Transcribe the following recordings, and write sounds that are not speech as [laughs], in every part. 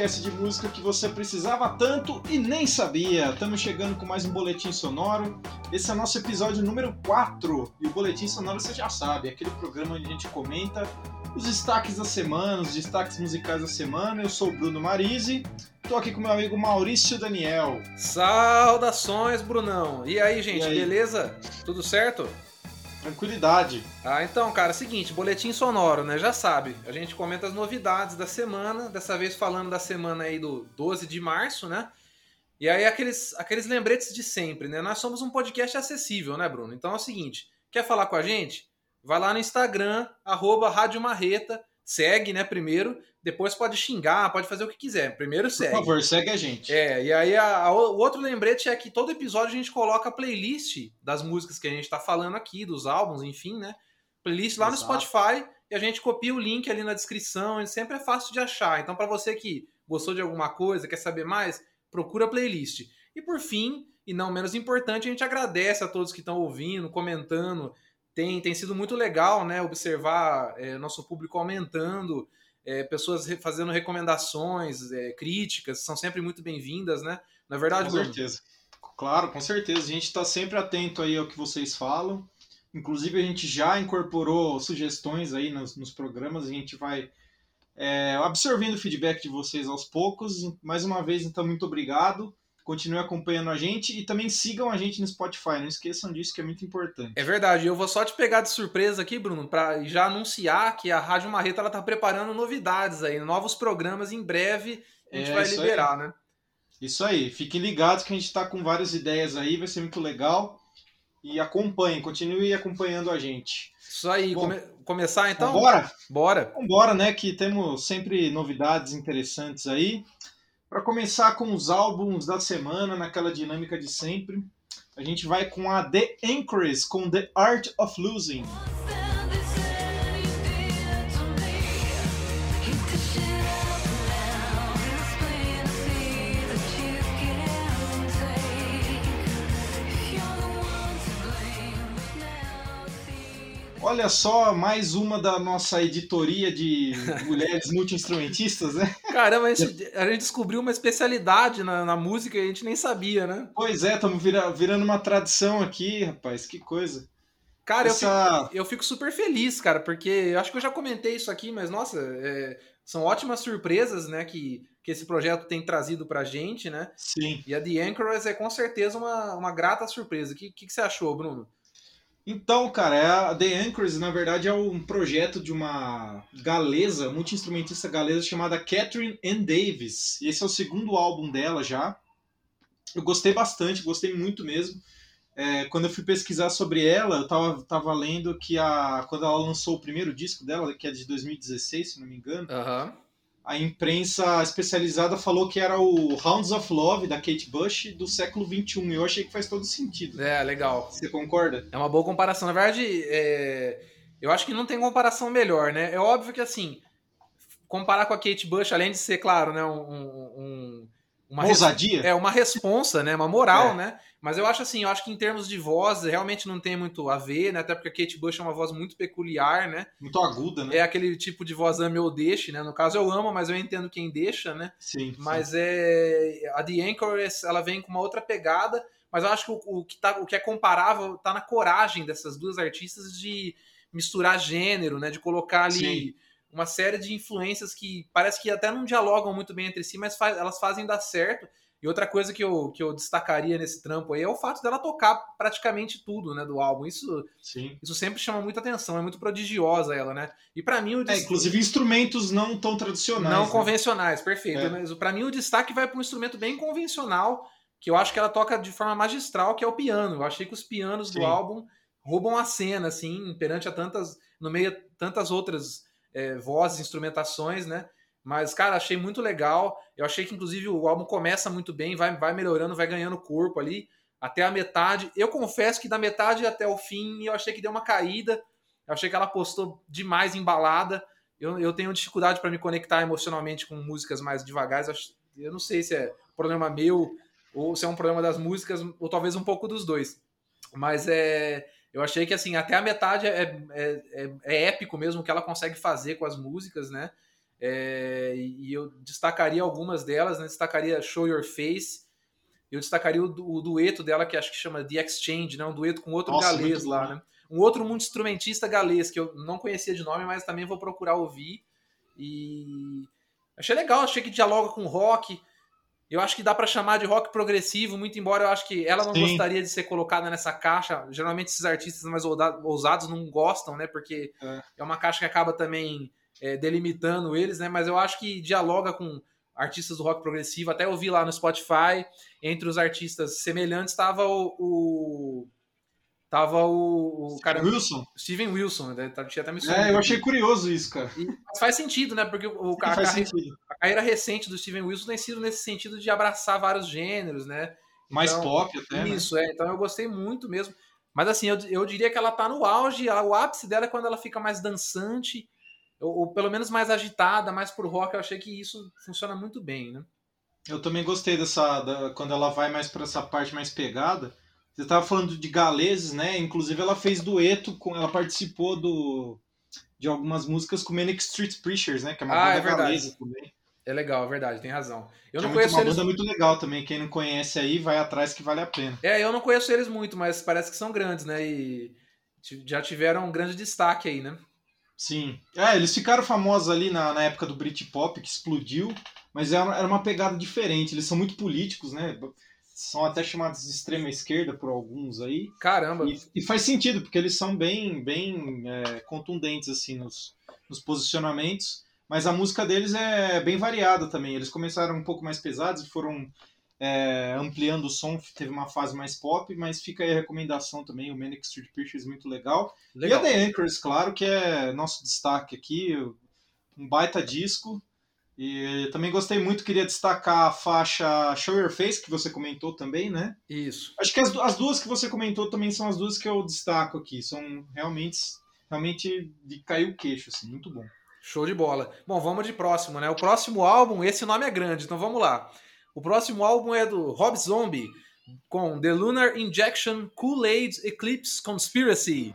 podcast de música que você precisava tanto e nem sabia. Estamos chegando com mais um boletim sonoro. Esse é o nosso episódio número 4. E o boletim sonoro você já sabe, é aquele programa onde a gente comenta os destaques da semana, os destaques musicais da semana. Eu sou o Bruno Marise. Estou aqui com meu amigo Maurício Daniel. Saudações, Brunão. E aí, gente, e aí? beleza? Tudo certo? Tranquilidade. Ah, então, cara, seguinte, boletim sonoro, né? Já sabe. A gente comenta as novidades da semana, dessa vez falando da semana aí do 12 de março, né? E aí aqueles, aqueles lembretes de sempre, né? Nós somos um podcast acessível, né, Bruno? Então é o seguinte, quer falar com a gente? Vai lá no Instagram, arroba Rádio Marreta, segue, né, primeiro, depois pode xingar, pode fazer o que quiser. Primeiro segue. Por favor, segue a gente. É, e aí a, a, o outro lembrete é que todo episódio a gente coloca a playlist das músicas que a gente está falando aqui, dos álbuns, enfim, né? Playlist lá Exato. no Spotify e a gente copia o link ali na descrição, sempre é fácil de achar. Então, para você que gostou de alguma coisa, quer saber mais, procura a playlist. E por fim, e não menos importante, a gente agradece a todos que estão ouvindo, comentando. Tem, tem sido muito legal, né? Observar é, nosso público aumentando é, pessoas fazendo recomendações, é, críticas, são sempre muito bem-vindas, né? Na verdade, Com Bruno? certeza. Claro, com certeza. A gente está sempre atento aí ao que vocês falam. Inclusive, a gente já incorporou sugestões aí nos, nos programas. A gente vai é, absorvendo o feedback de vocês aos poucos. Mais uma vez, então, muito obrigado. Continue acompanhando a gente e também sigam a gente no Spotify. Não esqueçam disso, que é muito importante. É verdade. Eu vou só te pegar de surpresa aqui, Bruno, para já anunciar que a Rádio Marreta ela tá preparando novidades aí, novos programas em breve. A gente é, vai liberar, aí. né? Isso aí. Fiquem ligados que a gente está com várias ideias aí, vai ser muito legal. E acompanhem, continue acompanhando a gente. Isso aí. Bom, come começar então? Bora? Bora. Bora, né? Que temos sempre novidades interessantes aí. Para começar com os álbuns da semana, naquela dinâmica de sempre, a gente vai com a The Anchors, com The Art of Losing. Olha só, mais uma da nossa editoria de mulheres multi-instrumentistas, né? Caramba, a gente, a gente descobriu uma especialidade na, na, música e a gente nem sabia, né? Pois é, estamos vira, virando uma tradição aqui, rapaz, que coisa. Cara, Essa... eu, fico, eu fico super feliz, cara, porque eu acho que eu já comentei isso aqui, mas nossa, é, são ótimas surpresas, né, que, que esse projeto tem trazido pra gente, né? Sim. E a The Anchoress é com certeza uma, uma grata surpresa. O que, que, que você achou, Bruno? Então, cara, é a The Anchors, na verdade, é um projeto de uma galesa, multi-instrumentista galesa chamada Catherine Ann Davis. E esse é o segundo álbum dela já. Eu gostei bastante, gostei muito mesmo. É, quando eu fui pesquisar sobre ela, eu tava, tava lendo que a, quando ela lançou o primeiro disco dela, que é de 2016, se não me engano, uhum a imprensa especializada falou que era o Hounds of Love da Kate Bush do século XXI. Eu achei que faz todo sentido. É, legal. Você concorda? É uma boa comparação. Na verdade, é... eu acho que não tem comparação melhor, né? É óbvio que, assim, comparar com a Kate Bush, além de ser, claro, né, um, um uma ousadia? É, uma responsa, né? Uma moral, é. né? Mas eu acho assim, eu acho que em termos de voz, realmente não tem muito a ver, né? Até porque a Kate Bush é uma voz muito peculiar, né? Muito aguda, né? É aquele tipo de voz ame ou deixe, né? No caso eu amo, mas eu entendo quem deixa, né? Sim. Mas sim. é a The Anchor, ela vem com uma outra pegada, mas eu acho que o, o, que, tá, o que é comparável tá na coragem dessas duas artistas de misturar gênero, né? De colocar ali sim. uma série de influências que parece que até não dialogam muito bem entre si, mas faz, elas fazem dar certo. E outra coisa que eu, que eu destacaria nesse trampo aí é o fato dela tocar praticamente tudo, né, do álbum. Isso, Sim. isso sempre chama muita atenção, é muito prodigiosa ela, né? E para mim o destaque... é, inclusive instrumentos não tão tradicionais, não né? convencionais, perfeito. É. Mas para mim o destaque vai para um instrumento bem convencional, que eu acho que ela toca de forma magistral, que é o piano. Eu achei que os pianos Sim. do álbum roubam a cena, assim, perante a tantas, no meio a tantas outras é, vozes, instrumentações, né? Mas, cara, achei muito legal. Eu achei que, inclusive, o álbum começa muito bem, vai, vai melhorando, vai ganhando corpo ali, até a metade. Eu confesso que da metade até o fim eu achei que deu uma caída. Eu achei que ela postou demais embalada. Eu, eu tenho dificuldade para me conectar emocionalmente com músicas mais devagares. Eu, eu não sei se é problema meu ou se é um problema das músicas, ou talvez um pouco dos dois. Mas é. Eu achei que assim, até a metade é, é, é, é épico mesmo o que ela consegue fazer com as músicas, né? É, e eu destacaria algumas delas, né? Destacaria Show Your Face. Eu destacaria o, o, dueto dela, que acho que chama The Exchange, né? Um dueto com outro Nossa, galês lá, né? Um outro muito instrumentista galês, que eu não conhecia de nome, mas também vou procurar ouvir. E achei legal, achei que dialoga com rock. Eu acho que dá para chamar de rock progressivo, muito embora eu acho que ela não Sim. gostaria de ser colocada nessa caixa. Geralmente esses artistas mais ousados não gostam, né? Porque é, é uma caixa que acaba também é, delimitando eles, né? Mas eu acho que dialoga com artistas do rock progressivo. Até eu vi lá no Spotify, entre os artistas semelhantes, estava o, o. Tava o, o cara. Wilson. Steven Wilson, né? Tá, tinha até me É, eu achei curioso isso, cara. E, mas faz sentido, né? Porque o, a, carreira, a, carreira, recente do Steven Wilson tem sido nesse sentido de abraçar vários gêneros, né? Mais então, pop até. Né? Isso, né? é. Então eu gostei muito mesmo. Mas assim, eu, eu diria que ela tá no auge, o ápice dela é quando ela fica mais dançante ou, ou, pelo menos mais agitada, mais pro rock, eu achei que isso funciona muito bem, né? Eu também gostei dessa. Da, quando ela vai mais para essa parte mais pegada. Você estava falando de galeses, né? Inclusive ela fez dueto com. Ela participou do, de algumas músicas com Manic Street Preachers, né? Que é uma ah, banda é galesa também. É legal, é verdade, tem razão. Eu é não conheço uma eles... banda muito legal também. Quem não conhece aí, vai atrás que vale a pena. É, eu não conheço eles muito, mas parece que são grandes, né? E já tiveram um grande destaque aí, né? Sim. É, eles ficaram famosos ali na, na época do Britpop, que explodiu, mas era, era uma pegada diferente. Eles são muito políticos, né? São até chamados de extrema esquerda por alguns aí. Caramba! E, e faz sentido, porque eles são bem, bem é, contundentes, assim, nos, nos posicionamentos. Mas a música deles é bem variada também. Eles começaram um pouco mais pesados e foram é, ampliando o som, teve uma fase mais pop, mas fica aí a recomendação também, o Manic Street Preachers muito legal. legal. E a The Anchors, claro, que é nosso destaque aqui, um baita disco. E também gostei muito, queria destacar a faixa Show Your Face, que você comentou também, né? Isso. Acho que as, as duas que você comentou também são as duas que eu destaco aqui. São realmente, realmente de cair o queixo, assim, muito bom. Show de bola. Bom, vamos de próximo, né? O próximo álbum, esse nome é grande, então vamos lá. O próximo álbum é do Rob Zombie, com The Lunar Injection Kool-Aid Eclipse Conspiracy.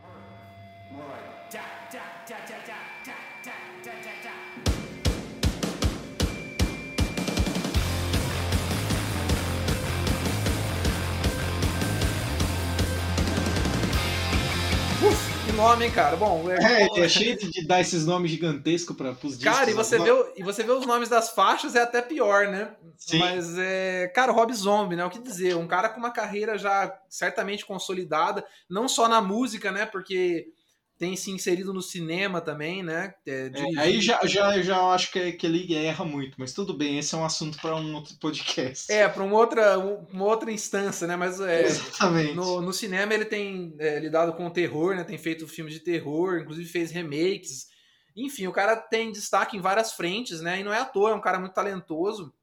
Nome, hein, cara? Bom, é, é, é cheio de dar esses nomes gigantescos para os discos. Cara, e você, vê, e você vê os nomes das faixas, é até pior, né? Sim. Mas, é, cara, Rob Zombie, né? O que dizer? Um cara com uma carreira já certamente consolidada, não só na música, né? Porque tem se inserido no cinema também, né? É, é, aí já, já, já acho que, que ele erra muito, mas tudo bem, esse é um assunto para um outro podcast. É, para uma outra, uma outra instância, né? Mas é, Exatamente. No, no cinema ele tem é, lidado com o terror, né? Tem feito filmes de terror, inclusive fez remakes. Enfim, o cara tem destaque em várias frentes, né? E não é à toa, é um cara muito talentoso,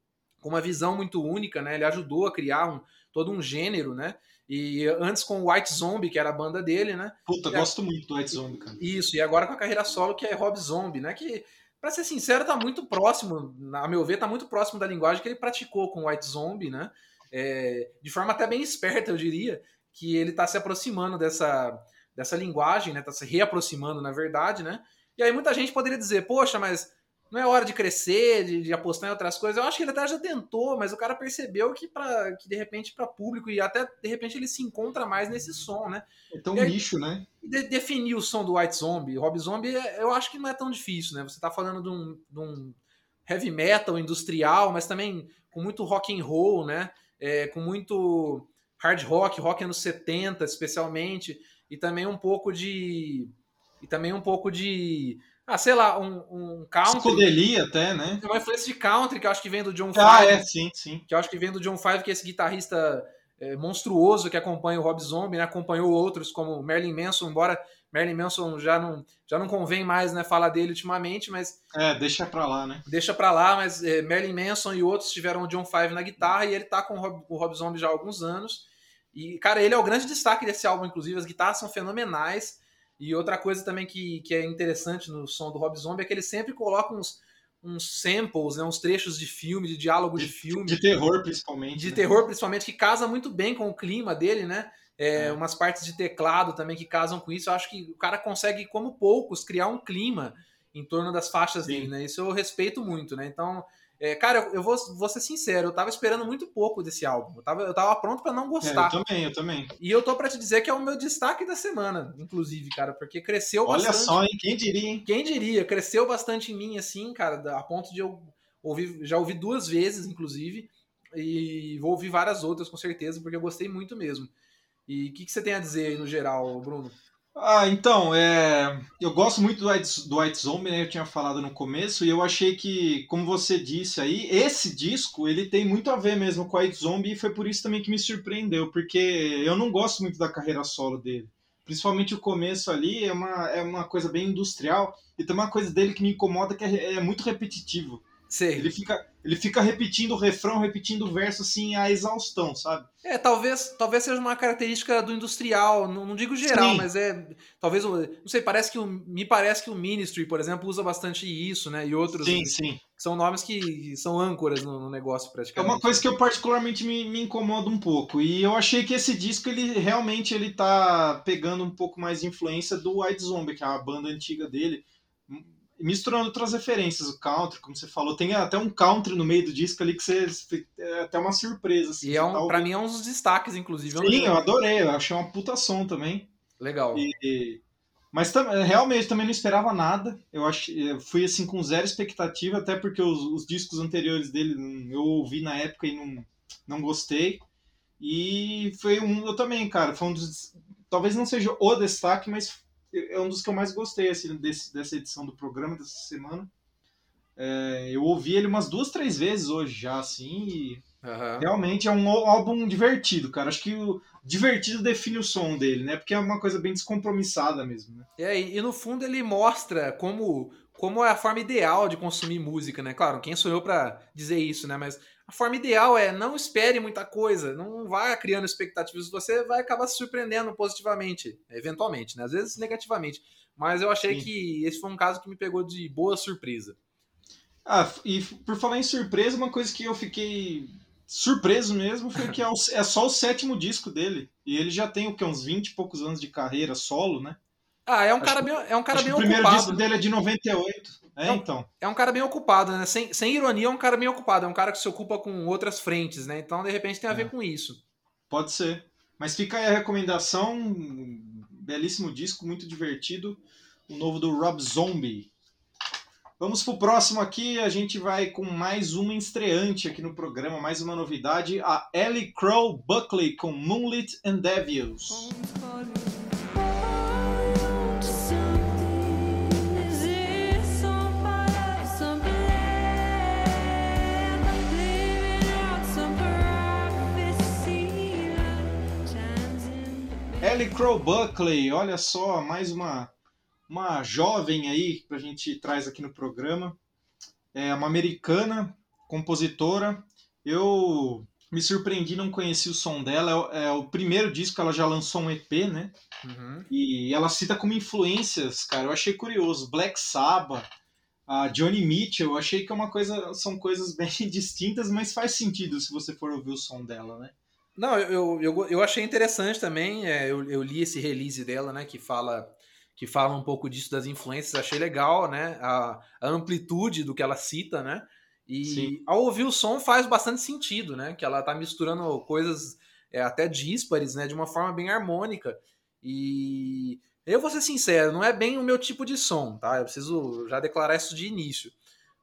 com uma visão muito única, né? Ele ajudou a criar um, todo um gênero, né? E antes com o White Zombie, que era a banda dele, né? Puta, e gosto a... muito do White Zombie, cara. Isso, e agora com a carreira solo, que é Rob Zombie, né? Que, pra ser sincero, tá muito próximo, a meu ver, tá muito próximo da linguagem que ele praticou com o White Zombie, né? É, de forma até bem esperta, eu diria, que ele tá se aproximando dessa, dessa linguagem, né? Tá se reaproximando, na verdade, né? E aí muita gente poderia dizer, poxa, mas não é hora de crescer, de, de, apostar em outras coisas. Eu acho que ele até já tentou, mas o cara percebeu que, pra, que de repente, para público, e até de repente ele se encontra mais nesse som, né? É tão aí, nicho, né? De, definir o som do White Zombie, Rob Zombie, eu acho que não é tão difícil, né? Você tá falando de um, de um heavy metal industrial, mas também com muito rock and roll, né? É, com muito hard rock, rock anos 70, especialmente, e também um pouco de. E também um pouco de ah, sei lá, um, um country. Até, né? Tem uma influência de country que eu acho que vem do John Five. Ah, é, sim, sim. Que eu acho que vem do John Five, que é esse guitarrista é, monstruoso que acompanha o Rob Zombie, né? Acompanhou outros como Marilyn Manson, embora Marilyn Manson já não, já não convém mais né, falar dele ultimamente, mas... É, deixa pra lá, né? Deixa pra lá, mas é, Marilyn Manson e outros tiveram o John Five na guitarra e ele tá com o Rob, o Rob Zombie já há alguns anos. E, cara, ele é o grande destaque desse álbum, inclusive, as guitarras são fenomenais. E outra coisa também que, que é interessante no som do Rob Zombie é que ele sempre coloca uns, uns samples, né, uns trechos de filme, de diálogo de, de filme. De terror, principalmente. De né? terror, principalmente, que casa muito bem com o clima dele, né? É, é. Umas partes de teclado também que casam com isso. Eu acho que o cara consegue, como poucos, criar um clima em torno das faixas Sim. dele, né? Isso eu respeito muito, né? Então, é, cara, eu, vou, vou ser sincero, eu tava esperando muito pouco desse álbum. Eu tava, eu tava pronto para não gostar. É, eu também, eu também. E eu tô para te dizer que é o meu destaque da semana, inclusive, cara, porque cresceu Olha bastante. Olha só, hein? Quem diria, hein? Quem diria? Cresceu bastante em mim, assim, cara, a ponto de eu ouvir, já ouvi duas vezes, inclusive, e vou ouvir várias outras, com certeza, porque eu gostei muito mesmo. E o que, que você tem a dizer aí no geral, Bruno? Ah, então, é... eu gosto muito do White, do White Zombie, né? Eu tinha falado no começo, e eu achei que, como você disse aí, esse disco, ele tem muito a ver mesmo com o White Zombie, e foi por isso também que me surpreendeu, porque eu não gosto muito da carreira solo dele. Principalmente o começo ali é uma, é uma coisa bem industrial, e tem uma coisa dele que me incomoda que é, é muito repetitivo. Sei. Ele fica, ele fica repetindo o refrão, repetindo o verso assim a exaustão, sabe? É, talvez, talvez seja uma característica do industrial, não, não digo geral, Sim. mas é talvez, não sei, parece que o, me parece que o Ministry, por exemplo, usa bastante isso, né? E outros sim, sim. são nomes que são âncoras no, no negócio praticamente. É uma coisa que eu particularmente me, me incomoda um pouco. E eu achei que esse disco ele realmente ele tá pegando um pouco mais de influência do White Zombie, que é a banda antiga dele misturando outras referências, o country, como você falou, tem até um country no meio do disco ali que você é até uma surpresa. Assim, e é um, tá pra mim é um dos destaques, inclusive. Sim, eu adorei, eu achei uma puta som também. Legal. E, mas realmente também não esperava nada. Eu eu fui assim com zero expectativa, até porque os, os, discos anteriores dele eu ouvi na época e não, não gostei. E foi um, eu também, cara, foi um dos, talvez não seja o destaque, mas é um dos que eu mais gostei assim, desse, dessa edição do programa dessa semana. É, eu ouvi ele umas duas, três vezes hoje já, assim, e uhum. realmente é um álbum divertido, cara. Acho que o divertido define o som dele, né? Porque é uma coisa bem descompromissada mesmo, né? É, e, no fundo ele mostra como, como é a forma ideal de consumir música, né? Claro, quem sou eu para dizer isso, né? Mas a forma ideal é não espere muita coisa, não vá criando expectativas, você vai acabar se surpreendendo positivamente, eventualmente, né? às vezes negativamente. Mas eu achei Sim. que esse foi um caso que me pegou de boa surpresa. Ah, e por falar em surpresa, uma coisa que eu fiquei surpreso mesmo foi que é, o, é só o sétimo disco dele. E ele já tem o que, uns 20 e poucos anos de carreira solo, né? Ah, é um cara bem, é um cara bem o primeiro ocupado. disco dele é de 98. É, é um, então. É um cara bem ocupado, né? Sem, sem ironia, é um cara bem ocupado. É um cara que se ocupa com outras frentes, né? Então, de repente, tem a ver é. com isso. Pode ser. Mas fica aí a recomendação. Um belíssimo disco, muito divertido. O novo do Rob Zombie. Vamos pro próximo aqui. A gente vai com mais uma estreante aqui no programa, mais uma novidade. A Ellie Crow Buckley com Moonlit and Devils. Ellie Crow Buckley, olha só, mais uma, uma jovem aí que a gente traz aqui no programa. É uma americana, compositora. Eu me surpreendi, não conheci o som dela. É, é o primeiro disco, ela já lançou um EP, né? Uhum. E ela cita como influências, cara. Eu achei curioso. Black Sabbath, a Johnny Mitchell, eu achei que é uma coisa, são coisas [laughs] bem distintas, mas faz sentido se você for ouvir o som dela, né? Não, eu, eu, eu achei interessante também. É, eu, eu li esse release dela, né? Que fala que fala um pouco disso das influências. Achei legal, né? A, a amplitude do que ela cita, né? E Sim. ao ouvir o som faz bastante sentido, né? Que ela tá misturando coisas é, até díspares, né? De uma forma bem harmônica. E eu vou ser sincero, não é bem o meu tipo de som, tá? Eu preciso já declarar isso de início.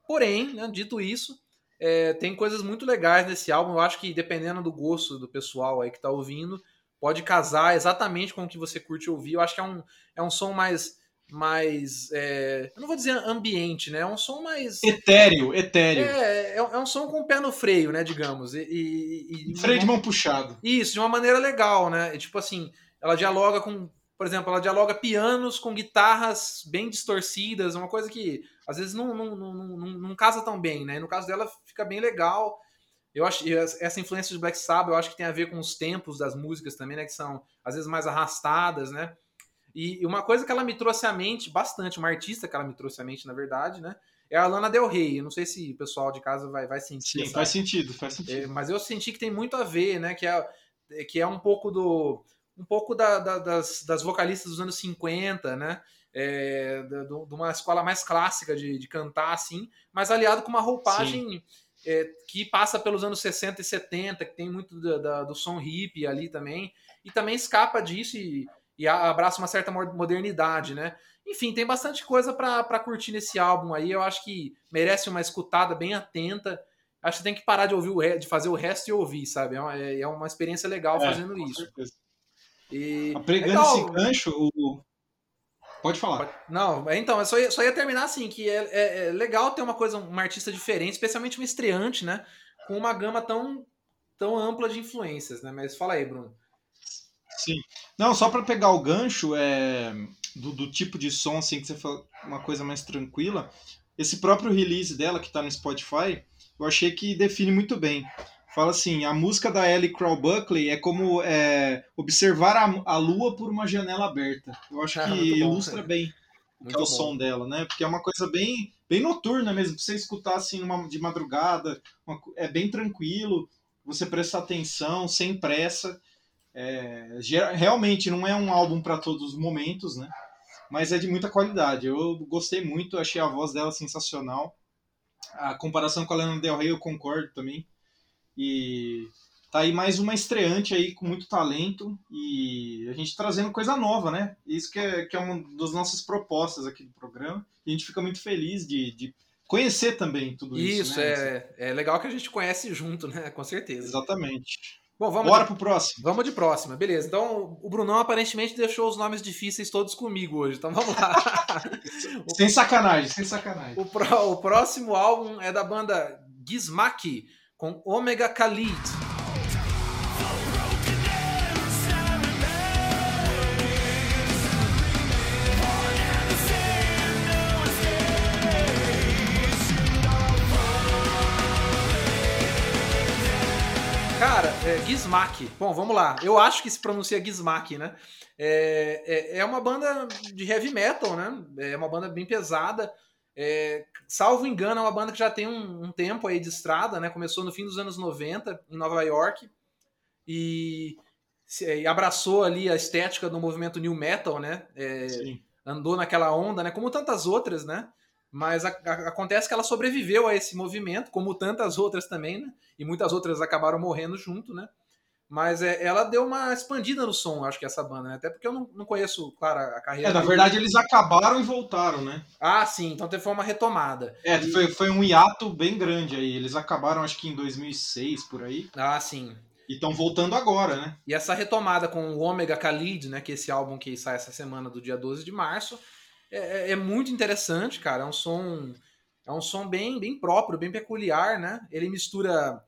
Porém, né, dito isso, é, tem coisas muito legais nesse álbum. Eu acho que dependendo do gosto do pessoal aí que tá ouvindo, pode casar exatamente com o que você curte ouvir. Eu acho que é um, é um som mais. mais é, eu não vou dizer ambiente, né? É um som mais. Etéreo, etéreo. É, é, é um som com o pé no freio, né? Digamos. E, e, e freio de mão puxado. Isso, de uma maneira legal, né? E, tipo assim, ela dialoga com. Por exemplo, ela dialoga pianos com guitarras bem distorcidas, uma coisa que às vezes não, não, não, não, não casa tão bem, né? No caso dela fica bem legal. Eu acho essa influência de Black Sabbath, eu acho que tem a ver com os tempos das músicas também, né? Que são às vezes mais arrastadas, né? E uma coisa que ela me trouxe à mente bastante, uma artista que ela me trouxe à mente, na verdade, né? É a Lana Del Rey. Eu não sei se o pessoal de casa vai, vai sentir. Sim, essa... faz sentido, faz sentido. É, mas eu senti que tem muito a ver, né? Que é, que é um pouco do. um pouco da, da, das, das vocalistas dos anos 50, né? É, de, de, uma escola mais clássica de, de, cantar, assim, mas aliado com uma roupagem é, que passa pelos anos 60 e 70, que tem muito da, da, do som hippie ali também, e também escapa disso e, e abraça uma certa modernidade, né? Enfim, tem bastante coisa para curtir nesse álbum aí. Eu acho que merece uma escutada bem atenta. Acho que tem que parar de ouvir o de fazer o resto e ouvir, sabe? É uma, é, é uma experiência legal é, fazendo isso. Certeza. E, Pregando esse gancho, o, Pode falar. Não, então, eu só ia, só ia terminar assim, que é, é, é, legal ter uma coisa, uma artista diferente, especialmente um estreante, né? Com uma gama tão, tão ampla de influências, né? Mas fala aí, Bruno. Sim. Não, só para pegar o gancho é, do, do, tipo de som, assim, que você falou, uma coisa mais tranquila, esse próprio release dela, que está no Spotify, eu achei que define muito bem. Fala assim, a música da Ellie Crow Buckley é como é, observar a, a, lua por uma janela aberta. Eu acho ah, que ilustra bem o que é o som dela, né? Porque é uma coisa bem, bem noturna mesmo, pra você escutar assim numa, de madrugada, uma, é bem tranquilo, você prestar atenção, sem pressa. É, realmente não é um álbum para todos os momentos, né? Mas é de muita qualidade. Eu gostei muito, achei a voz dela sensacional. A comparação com a Lana Del Rey eu concordo também. E tá aí mais uma estreante aí com muito talento e a gente trazendo coisa nova, né? Isso que é, que é uma das nossas propostas aqui do programa. E a gente fica muito feliz de, de conhecer também tudo isso. Isso, né? é, é legal que a gente conhece junto, né? Com certeza. Exatamente. Bom, vamos Bora de, pro próximo. Vamos de próxima, beleza. Então, o Brunão aparentemente deixou os nomes difíceis todos comigo hoje, então vamos lá. [laughs] sem sacanagem, sem sacanagem. O, pro, o próximo álbum é da banda Gizmaki, com Omega Khalid. Cara, é, Gizmak. Bom, vamos lá. Eu acho que se pronuncia Gizmak, né? É, é, é, uma banda de heavy metal, né? É uma banda bem pesada. É, salvo engano, é uma banda que já tem um, um, tempo aí de estrada, né? Começou no fim dos anos 90, em Nova York, e, e abraçou ali a estética do movimento new metal, né? É, andou naquela onda, né? Como tantas outras, né? Mas a, a, acontece que ela sobreviveu a esse movimento, como tantas outras também, né? E muitas outras acabaram morrendo junto, né? Mas é, ela deu uma expandida no som, acho que essa banda, né? Até porque eu não, não conheço, claro, a carreira. É, na verdade eles acabaram e voltaram, né? Ah, sim, então foi uma retomada. É, e... foi, foi um hiato bem grande aí. Eles acabaram, acho que em 2006, por aí. Ah, sim. E estão voltando agora, né? E essa retomada com o Omega Khalid, né? Que é esse álbum que sai essa semana do dia 12 de março, é, é, é muito interessante, cara. É um som. É um som bem, bem próprio, bem peculiar, né? Ele mistura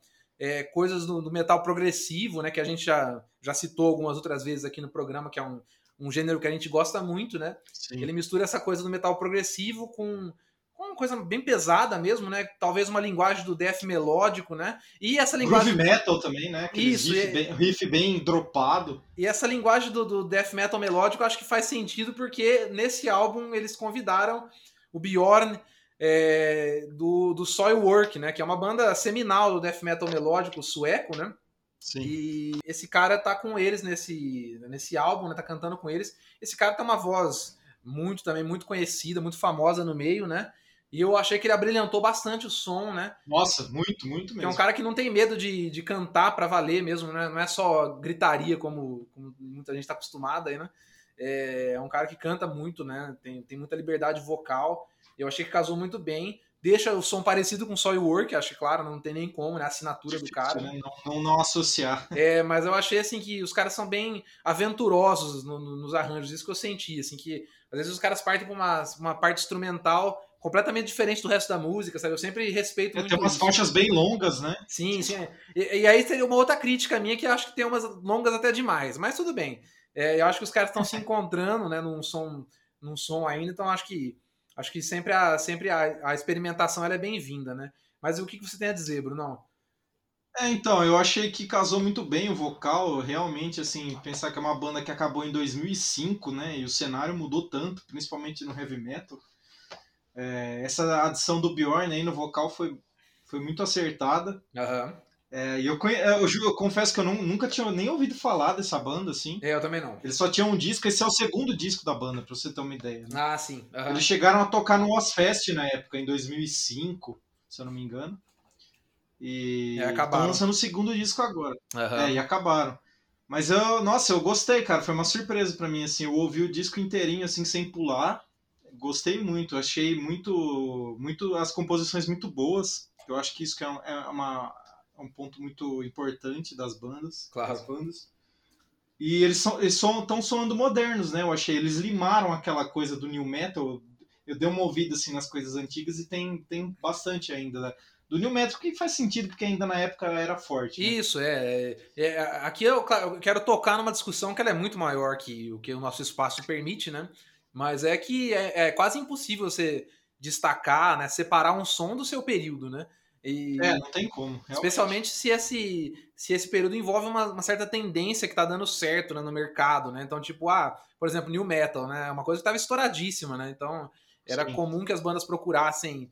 é, coisas do, do, metal progressivo, né? Que a gente já, já citou algumas outras vezes aqui no programa, que é um, um gênero que a gente gosta muito, né? Sim. Ele mistura essa coisa do metal progressivo com, com uma coisa bem pesada mesmo, né? Talvez uma linguagem do death melódico, né? E essa linguagem. Groove metal também, né? Aqueles Isso, riff, é... bem, riff bem dropado. E essa linguagem do, do death metal melódico acho que faz sentido porque nesse álbum eles convidaram o Bjorn é, do, do Soilwork, né? Que é uma banda seminal do death metal melódico sueco, né? Sim. E esse cara tá com eles nesse, nesse álbum, né? Tá cantando com eles. Esse cara tem uma voz muito também muito conhecida, muito famosa no meio, né? E eu achei que ele abrilhantou bastante o som, né? Nossa, muito, muito mesmo. é um cara que não tem medo de, de cantar para valer mesmo, né? Não é só gritaria como, como muita gente está acostumada aí, né? É, é um cara que canta muito, né? Tem, tem muita liberdade vocal. Eu achei que casou muito bem. Deixa o som parecido com Soilwork, acho que, claro, não tem nem como, né? A assinatura do cara. Né? Não, não, não, associar. É, mas eu achei, assim, que os caras são bem aventurosos no, no, nos arranjos. Isso que eu senti, assim, que às vezes os caras partem pra uma, uma parte instrumental completamente diferente do resto da música, sabe? Eu sempre respeito é, muito Tem umas isso. faixas bem longas, né? Sim, sim. E, e, aí seria uma outra crítica minha que eu acho que tem umas longas até demais, mas tudo bem. É, eu acho que os caras estão se [laughs] encontrando, né, num som, num som ainda, então acho que acho que sempre a, sempre a, a experimentação é bem-vinda, né? Mas o que você tem a dizer, Bruno? É, então, eu achei que casou muito bem o vocal, realmente, assim, pensar que é uma banda que acabou em 2005, né, e o cenário mudou tanto, principalmente no heavy metal. É, essa adição do Bjorn aí no vocal foi, foi muito acertada. Uhum. É, e eu, conhe... eu, eu, confesso que eu não, nunca tinha nem ouvido falar dessa banda, assim. É, eu também não. Eles só tinham um disco, esse é o segundo disco da banda, pra você ter uma ideia. Né? Ah, sim. Uhum. Eles chegaram a tocar no Ozfest na época, em 2005, se eu não me engano. E é, estão lançando o segundo disco agora. Uhum. É, e acabaram. Mas eu, nossa, eu gostei, cara. Foi uma surpresa para mim, assim. Eu ouvi o disco inteirinho, assim, sem pular. Gostei muito. Achei muito, muito as composições muito boas. Eu acho que isso que é, é uma, é um ponto muito importante das bandas. Claro. Das bandas. E eles estão eles tão soando modernos, né? Eu achei. Eles limaram aquela coisa do new metal. Eu dei uma ouvida assim nas coisas antigas e tem, tem bastante ainda. Né? do New Metal, que faz sentido, porque ainda na época era forte. Né? Isso, é, é, é Aqui eu, eu, quero tocar numa discussão que ela é muito maior que o que o nosso espaço permite, né? Mas é que é, é quase impossível você destacar, né? Separar um som do seu período, né? E, é, não tem como. Realmente. Especialmente se esse, se esse período envolve uma, uma certa tendência que tá dando certo né, no mercado, né? Então, tipo, ah, por exemplo, New Metal, né? É uma coisa que tava estouradíssima, né? Então, era Sim. comum que as bandas procurassem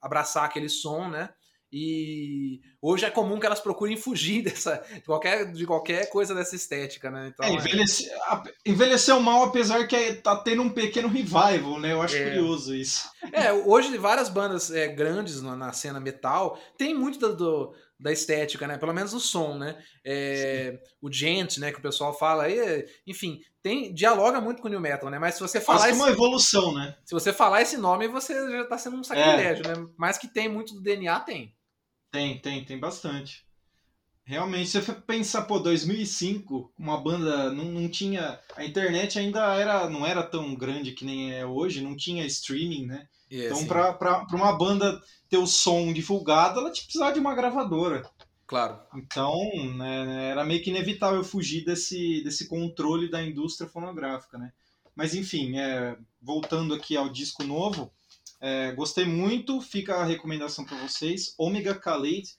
abraçar aquele som, né? E hoje é comum que elas procurem fugir [laughs] dessa, de, qualquer, de qualquer coisa dessa estética, né? Então, é, envelhece, é... envelheceu mal, apesar que é, tá tendo um pequeno revival, né? Eu acho é... curioso isso. É, hoje várias bandas é, grandes na, na, cena metal tem muito do, do, da estética, né? Pelo menos o som, né? É, o gent, né? Que o pessoal fala aí, enfim, tem dialoga muito com o new metal, né? Mas se você falar esse, uma evolução, né? Se você falar esse nome, você já está sendo um sacrilégio, é. né? Mas que tem muito do DNA, tem. Tem, tem, tem bastante. Realmente, se você pensar, pô, 2005, uma banda não, não tinha. A internet ainda era, não era tão grande que nem é hoje, não tinha streaming, né? Yeah, então, para uma banda ter o som divulgado, ela tinha precisar de uma gravadora. Claro. Então, né, era meio que inevitável fugir desse, desse controle da indústria fonográfica, né? Mas, enfim, é, voltando aqui ao disco novo, é, gostei muito, fica a recomendação para vocês. Omega Khalid.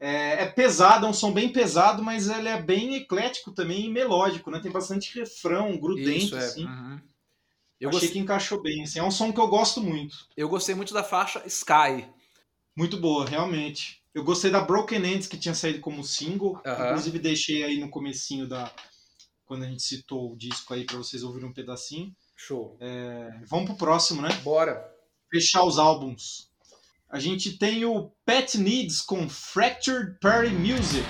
É, é, pesado, é um som bem pesado, mas ele é bem eclético também e melódico, né? Tem bastante refrão, grudento, Isso, é. assim. Uhum. Eu Achei gost... que encaixou bem, assim. É um som que eu gosto muito. Eu gostei muito da faixa Sky. Muito boa, realmente. Eu gostei da Broken Ends, que tinha saído como single. Inclusive deixei aí no comecinho da... Quando a gente citou o disco aí para vocês ouvirem um pedacinho. Show. É... Vamos pro próximo, né? Bora. Fechar os álbuns. A gente tem o Pet Needs com Fractured Party Music.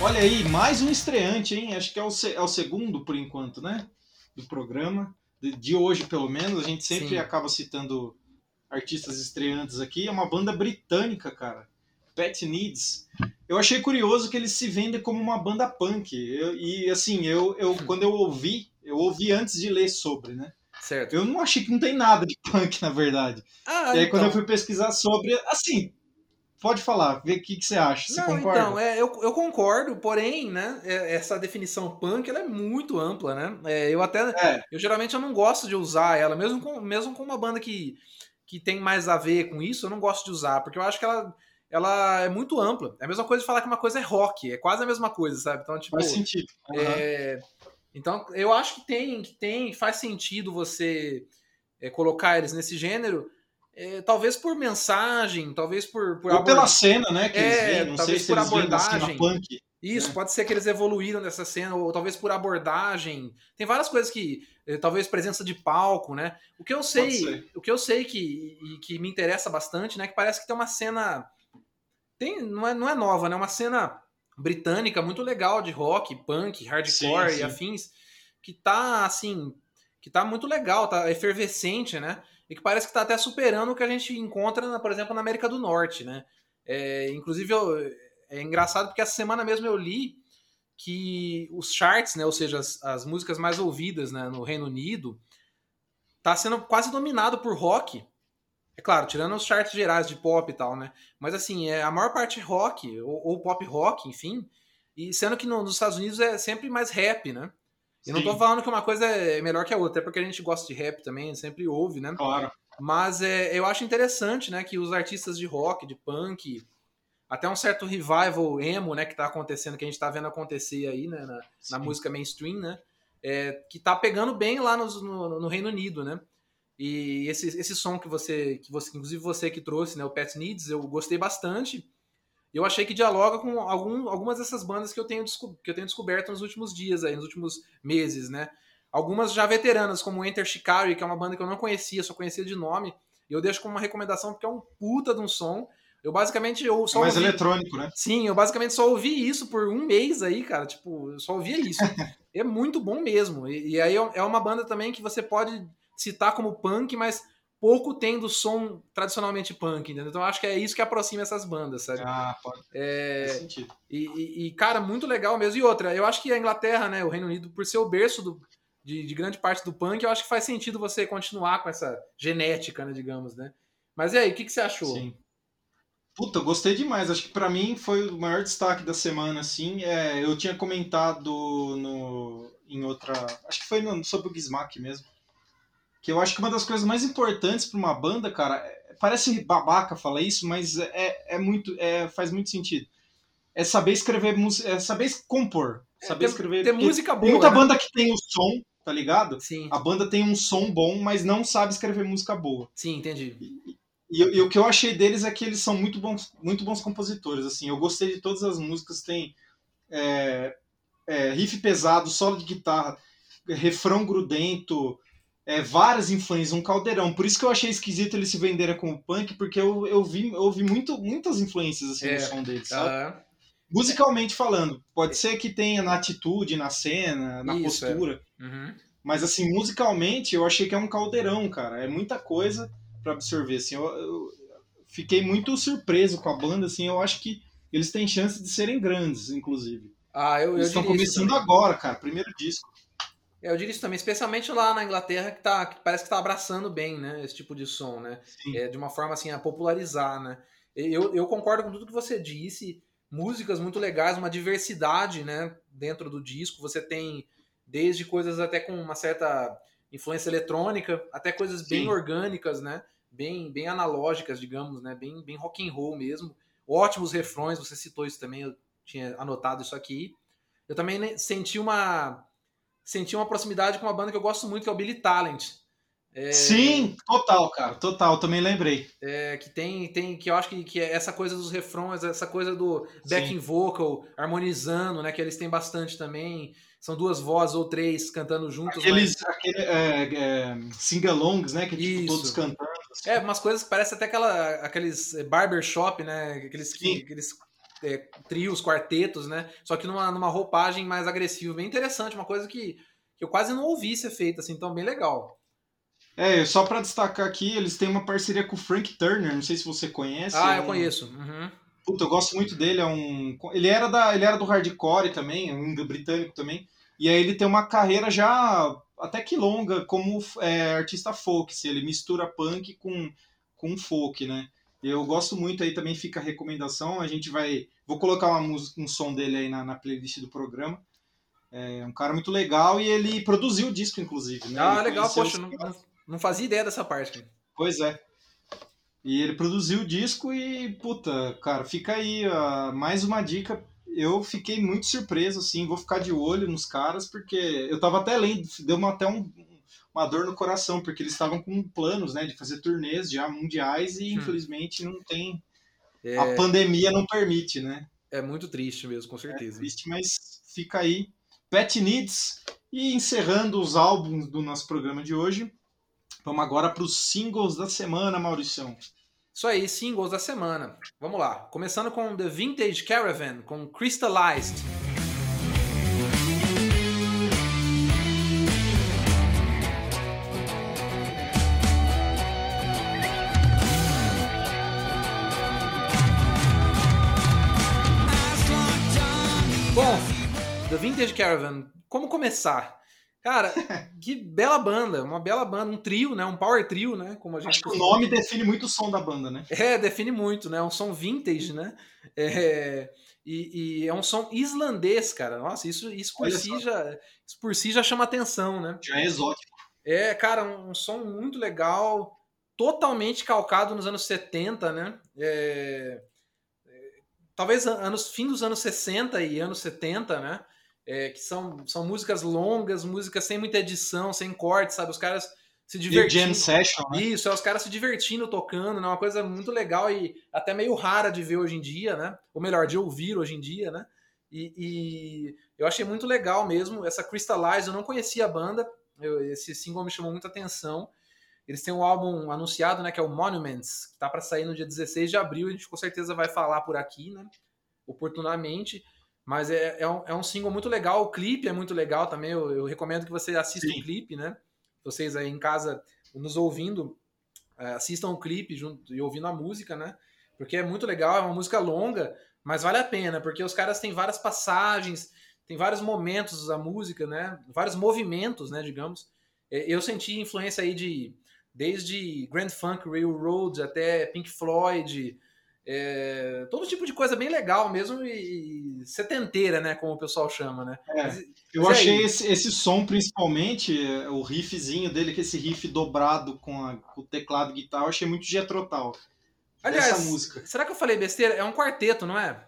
Olha aí, mais um estreante, hein? Acho que é o, é o segundo por enquanto, né? Do programa. De, de hoje, pelo menos. A gente sempre Sim. acaba citando artistas estreantes aqui. É uma banda britânica, cara. Pet Needs. Eu achei curioso que eles se vendem como uma banda punk. Eu, e assim, eu, eu quando eu ouvi, eu ouvi antes de ler sobre, né? Certo. Eu não achei que não tem nada de punk, na verdade. Ah, e aí, então. quando eu fui pesquisar sobre, assim, Pode falar, vê o que, que você acha. Você Não, concorda? Então, é, eu, eu concordo, porém, né, é, essa definição punk ela é muito ampla, né? É, eu até. É. Eu geralmente eu não gosto de usar ela, mesmo com, mesmo com uma banda que, que tem mais a ver com isso, eu não gosto de usar, porque eu acho que ela, ela é muito ampla. É a mesma coisa de falar que uma coisa é rock, é quase a mesma coisa, sabe? Então, tipo. Faz sentido. Uhum. É, então, eu acho que tem, que tem, faz sentido você é, colocar eles nesse gênero é, talvez por mensagem, talvez por. por Ou pela cena, né? Que é, eles não talvez sei por se abordagem. punk. Isso, né? pode ser que eles evoluíram nessa cena, ou talvez por abordagem. Tem várias coisas que. Eh, talvez presença de palco, né? O que eu sei. O que eu sei que, que me interessa bastante, né? Que parece que tem uma cena. Tem, não, é, não é nova, né? Uma cena britânica muito legal de rock, punk, hardcore sim, sim. e afins. Que tá assim. Que tá muito legal, tá efervescente, né? e que parece que está até superando o que a gente encontra, por exemplo, na América do Norte, né? É, inclusive, eu, é engraçado porque essa semana mesmo eu li que os charts, né, ou seja, as, as músicas mais ouvidas né, no Reino Unido, está sendo quase dominado por rock. É claro, tirando os charts gerais de pop e tal, né? Mas assim, é, a maior parte é rock, ou, ou pop rock, enfim. E sendo que no, nos Estados Unidos é sempre mais rap, né? E não tô falando que uma coisa é melhor que a outra, até porque a gente gosta de rap também, sempre ouve, né? Claro. Mas é, eu acho interessante, né, que os artistas de rock, de punk, até um certo revival emo, né, que está acontecendo, que a gente está vendo acontecer aí, né, na, na música mainstream, né, é, que está pegando bem lá no, no, no, Reino Unido, né. E esse, esse som que você, que você, inclusive você que trouxe, né, o Pet Needs, eu gostei bastante. Eu achei que dialoga com algum, algumas dessas bandas que eu tenho que eu tenho descoberto nos últimos dias aí, nos últimos meses, né. Algumas já veteranas, como Enter Shikari, que é uma banda que eu não conhecia, só conhecia de nome. E eu deixo como uma recomendação porque é um puta de um som eu basicamente eu só Mais ouvi... eletrônico, né? Sim, eu basicamente só ouvi isso por um mês aí, cara. Tipo, eu só ouvia isso. [laughs] é muito bom mesmo. E, e, aí é uma banda também que você pode citar como punk, mas pouco tem do som tradicionalmente punk, entendeu? Então acho que é isso que aproxima essas bandas, sabe? Ah, pode. É... Faz sentido. E, e, e, cara, muito legal mesmo. E outra, eu acho que a Inglaterra, né, o Reino Unido, por ser o berço do, de, de grande parte do punk, eu acho que faz sentido você continuar com essa genética, né, digamos, né? Mas e aí, o que, que você achou? Sim. Puta, gostei demais. Acho que para mim foi o maior destaque da semana, assim. É, eu tinha comentado no, em outra. Acho que foi no, sobre o Gizmak mesmo. Que eu acho que uma das coisas mais importantes para uma banda, cara, é, parece babaca falar isso, mas é, é muito. É, faz muito sentido. É saber escrever música. É saber compor. É, saber ter, escrever. Ter música boa. Tem muita né? banda que tem o som, tá ligado? Sim. A banda tem um som bom, mas não sabe escrever música boa. Sim, entendi. E, e, e, o que eu achei deles é que eles são muito bons, muito bons compositores. Assim, eu gostei de todas as músicas. Tem é, é, riff pesado, solo de guitarra, refrão grudento, é, várias influências, um caldeirão. Por isso que eu achei esquisito eles se venderem como punk, porque eu, eu vi, eu vi muito, muitas influências assim, no é, som deles, sabe? Musicalmente falando, pode ser que tenha na atitude, na cena, na isso, é. postura. Uhum. Mas assim, musicalmente, eu achei que é um caldeirão, cara. É muita coisa para absorver. Assim, eu, eu, fiquei muito surpreso com a banda. Assim, eu acho que eles têm chance de serem grandes, inclusive. Ah, eu, eles estão começando agora, cara. Primeiro disco. É, eu diria isso também, especialmente lá na Inglaterra, que, tá, que parece que está abraçando bem, né, esse tipo de som, né? É, de uma forma assim a popularizar, né? Eu, eu concordo com tudo que você disse. Músicas muito legais, uma diversidade, né, dentro do disco. Você tem desde coisas até com uma certa influência eletrônica, até coisas Sim. bem orgânicas, né? Bem, bem analógicas, digamos, né? Bem, bem rock and roll mesmo. Ótimos refrões, você citou isso também, eu tinha anotado isso aqui. Eu também senti uma senti uma proximidade com uma banda que eu gosto muito, que é o Billy Talent. É, Sim, total, cara, total, também lembrei. É, que tem, tem que eu acho que, que é essa coisa dos refrões, essa coisa do backing Sim. vocal, harmonizando, né, que eles têm bastante também. São duas vozes ou três cantando juntos. Aqueles mas... aquele, é, é, sing-alongs, né, que tipo, todos cantando. É, umas coisas que parece até aquela, aqueles barbershop, né? Aqueles, aqueles é, trios, quartetos, né? Só que numa, numa roupagem mais agressiva. Bem interessante, uma coisa que, que eu quase não ouvi ser feita, assim, então bem legal. É, só para destacar aqui, eles têm uma parceria com o Frank Turner, não sei se você conhece. Ah, é eu conheço. Uhum. Puta, eu gosto muito dele, é um... Ele era, da, ele era do hardcore também, um britânico também, e aí ele tem uma carreira já até que longa como é, artista folk, se ele mistura punk com, com folk, né? Eu gosto muito aí também fica a recomendação. A gente vai, vou colocar uma música, um som dele aí na, na playlist do programa. É um cara muito legal e ele produziu o disco, inclusive. Né? Ah, legal, poxa, não, não fazia ideia dessa parte. Pois é. E ele produziu o disco e, puta, cara, fica aí uh, mais uma dica eu fiquei muito surpreso, assim, vou ficar de olho nos caras, porque eu tava até lendo, deu uma, até um, uma dor no coração, porque eles estavam com planos, né, de fazer turnês já mundiais e hum. infelizmente não tem. É... A pandemia não permite, né? É muito triste mesmo, com certeza. É triste, mas fica aí. Pet Needs. E encerrando os álbuns do nosso programa de hoje, vamos agora para os singles da semana, Mauricião. Isso aí, singles da semana. Vamos lá. Começando com The Vintage Caravan, com Crystallized. Bom, The Vintage Caravan, como começar? Cara, que bela banda, uma bela banda, um trio, né? Um power trio, né? Como a gente Acho que o nome define muito o som da banda, né? É, define muito, né? Um som vintage, né? É, e, e, é um som islandês, cara. Nossa, isso, isso por si já, isso por si já chama atenção, né? Já é exótico. É, cara, um, um som muito legal, totalmente calcado nos anos 70, né? É, talvez anos fim dos anos 60 e anos 70, né? É, que são, são músicas longas, músicas sem muita edição, sem corte, sabe? Os caras se divertindo. jam session, né? Isso, é os caras se divertindo tocando, né? Uma coisa muito legal e até meio rara de ver hoje em dia, né? Ou melhor, de ouvir hoje em dia, né? E, e eu achei muito legal mesmo. Essa Crystallize, eu não conhecia a banda, eu, esse single me chamou muita atenção. Eles têm um álbum anunciado, né, que é o Monuments, que tá para sair no dia 16 de abril. A gente com certeza vai falar por aqui, né, oportunamente. Mas é, é, um, é um single muito legal. O clipe é muito legal também. Eu, eu recomendo que você assista Sim. o clipe, né? Vocês aí em casa nos ouvindo, é, assistam o clipe junto e ouvindo a música, né? Porque é muito legal, é uma música longa, mas vale a pena, porque os caras têm várias passagens, tem vários momentos da música, né? Vários movimentos, né, digamos. É, eu senti influência aí de desde Grand Funk Railroad até Pink Floyd, é, todo tipo de coisa bem legal mesmo e, e setenteira, né, como o pessoal chama, né? É, mas, eu mas achei esse, esse, som, principalmente, o riffzinho dele, que esse riff dobrado com, a, com o teclado e guitarra, eu achei muito Getrotal. Aliás, música. será que eu falei besteira? É um quarteto, não é?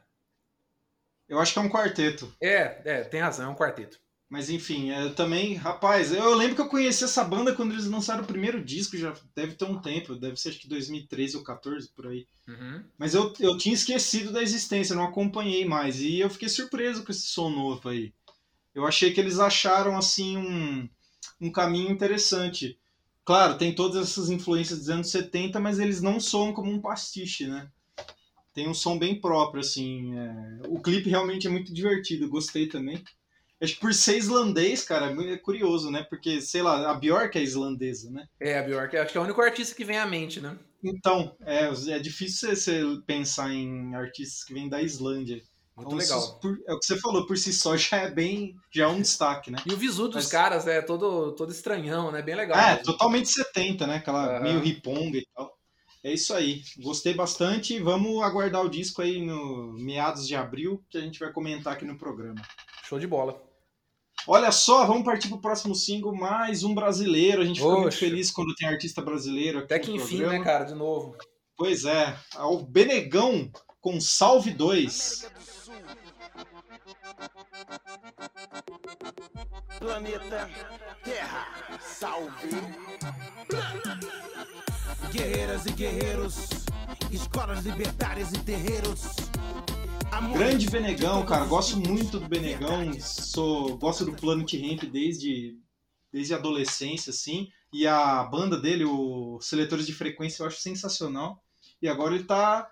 Eu acho que é um quarteto. É, é, tem razão, é um quarteto. Mas enfim, eu também, rapaz, eu lembro que eu conheci essa banda quando eles lançaram o primeiro disco, já deve ter um tempo, deve ser acho que 2013 ou 14 por aí. Uhum. Mas eu, eu tinha esquecido da existência, não acompanhei mais. E eu fiquei surpreso com esse som novo aí. Eu achei que eles acharam assim um, um caminho interessante. Claro, tem todas essas influências dos anos 70, mas eles não soam como um pastiche, né? Tem um som bem próprio, assim. É... O clipe realmente é muito divertido, gostei também. Acho que por ser islandês, cara, é curioso, né? Porque, sei lá, a Bjork é islandesa, né? É, a Bjork, acho que é o único artista que vem à mente, né? Então, é, é difícil você pensar em artistas que vêm da Islândia. Muito então, legal. Por, é o que você falou, por si só já é bem. já é um destaque, né? E o visu dos Mas... caras é todo, todo estranhão, né? Bem legal. É, mesmo. totalmente 70, né? Aquela uhum. meio riponga e tal. É isso aí. Gostei bastante. Vamos aguardar o disco aí no meados de abril, que a gente vai comentar aqui no programa. Show de bola. Olha só, vamos partir para o próximo single, mais um brasileiro. A gente fica muito feliz quando tem artista brasileiro aqui Até que enfim, programa. né, cara, de novo. Pois é, o Benegão com Salve 2. Planeta Terra, salve! Guerreiras e guerreiros, escolas libertárias e terreiros Grande Benegão, cara. Gosto muito do Benegão. Sou, gosto do Planet Ramp desde, desde a adolescência, assim. E a banda dele, o Seletores de Frequência, eu acho sensacional. E agora ele tá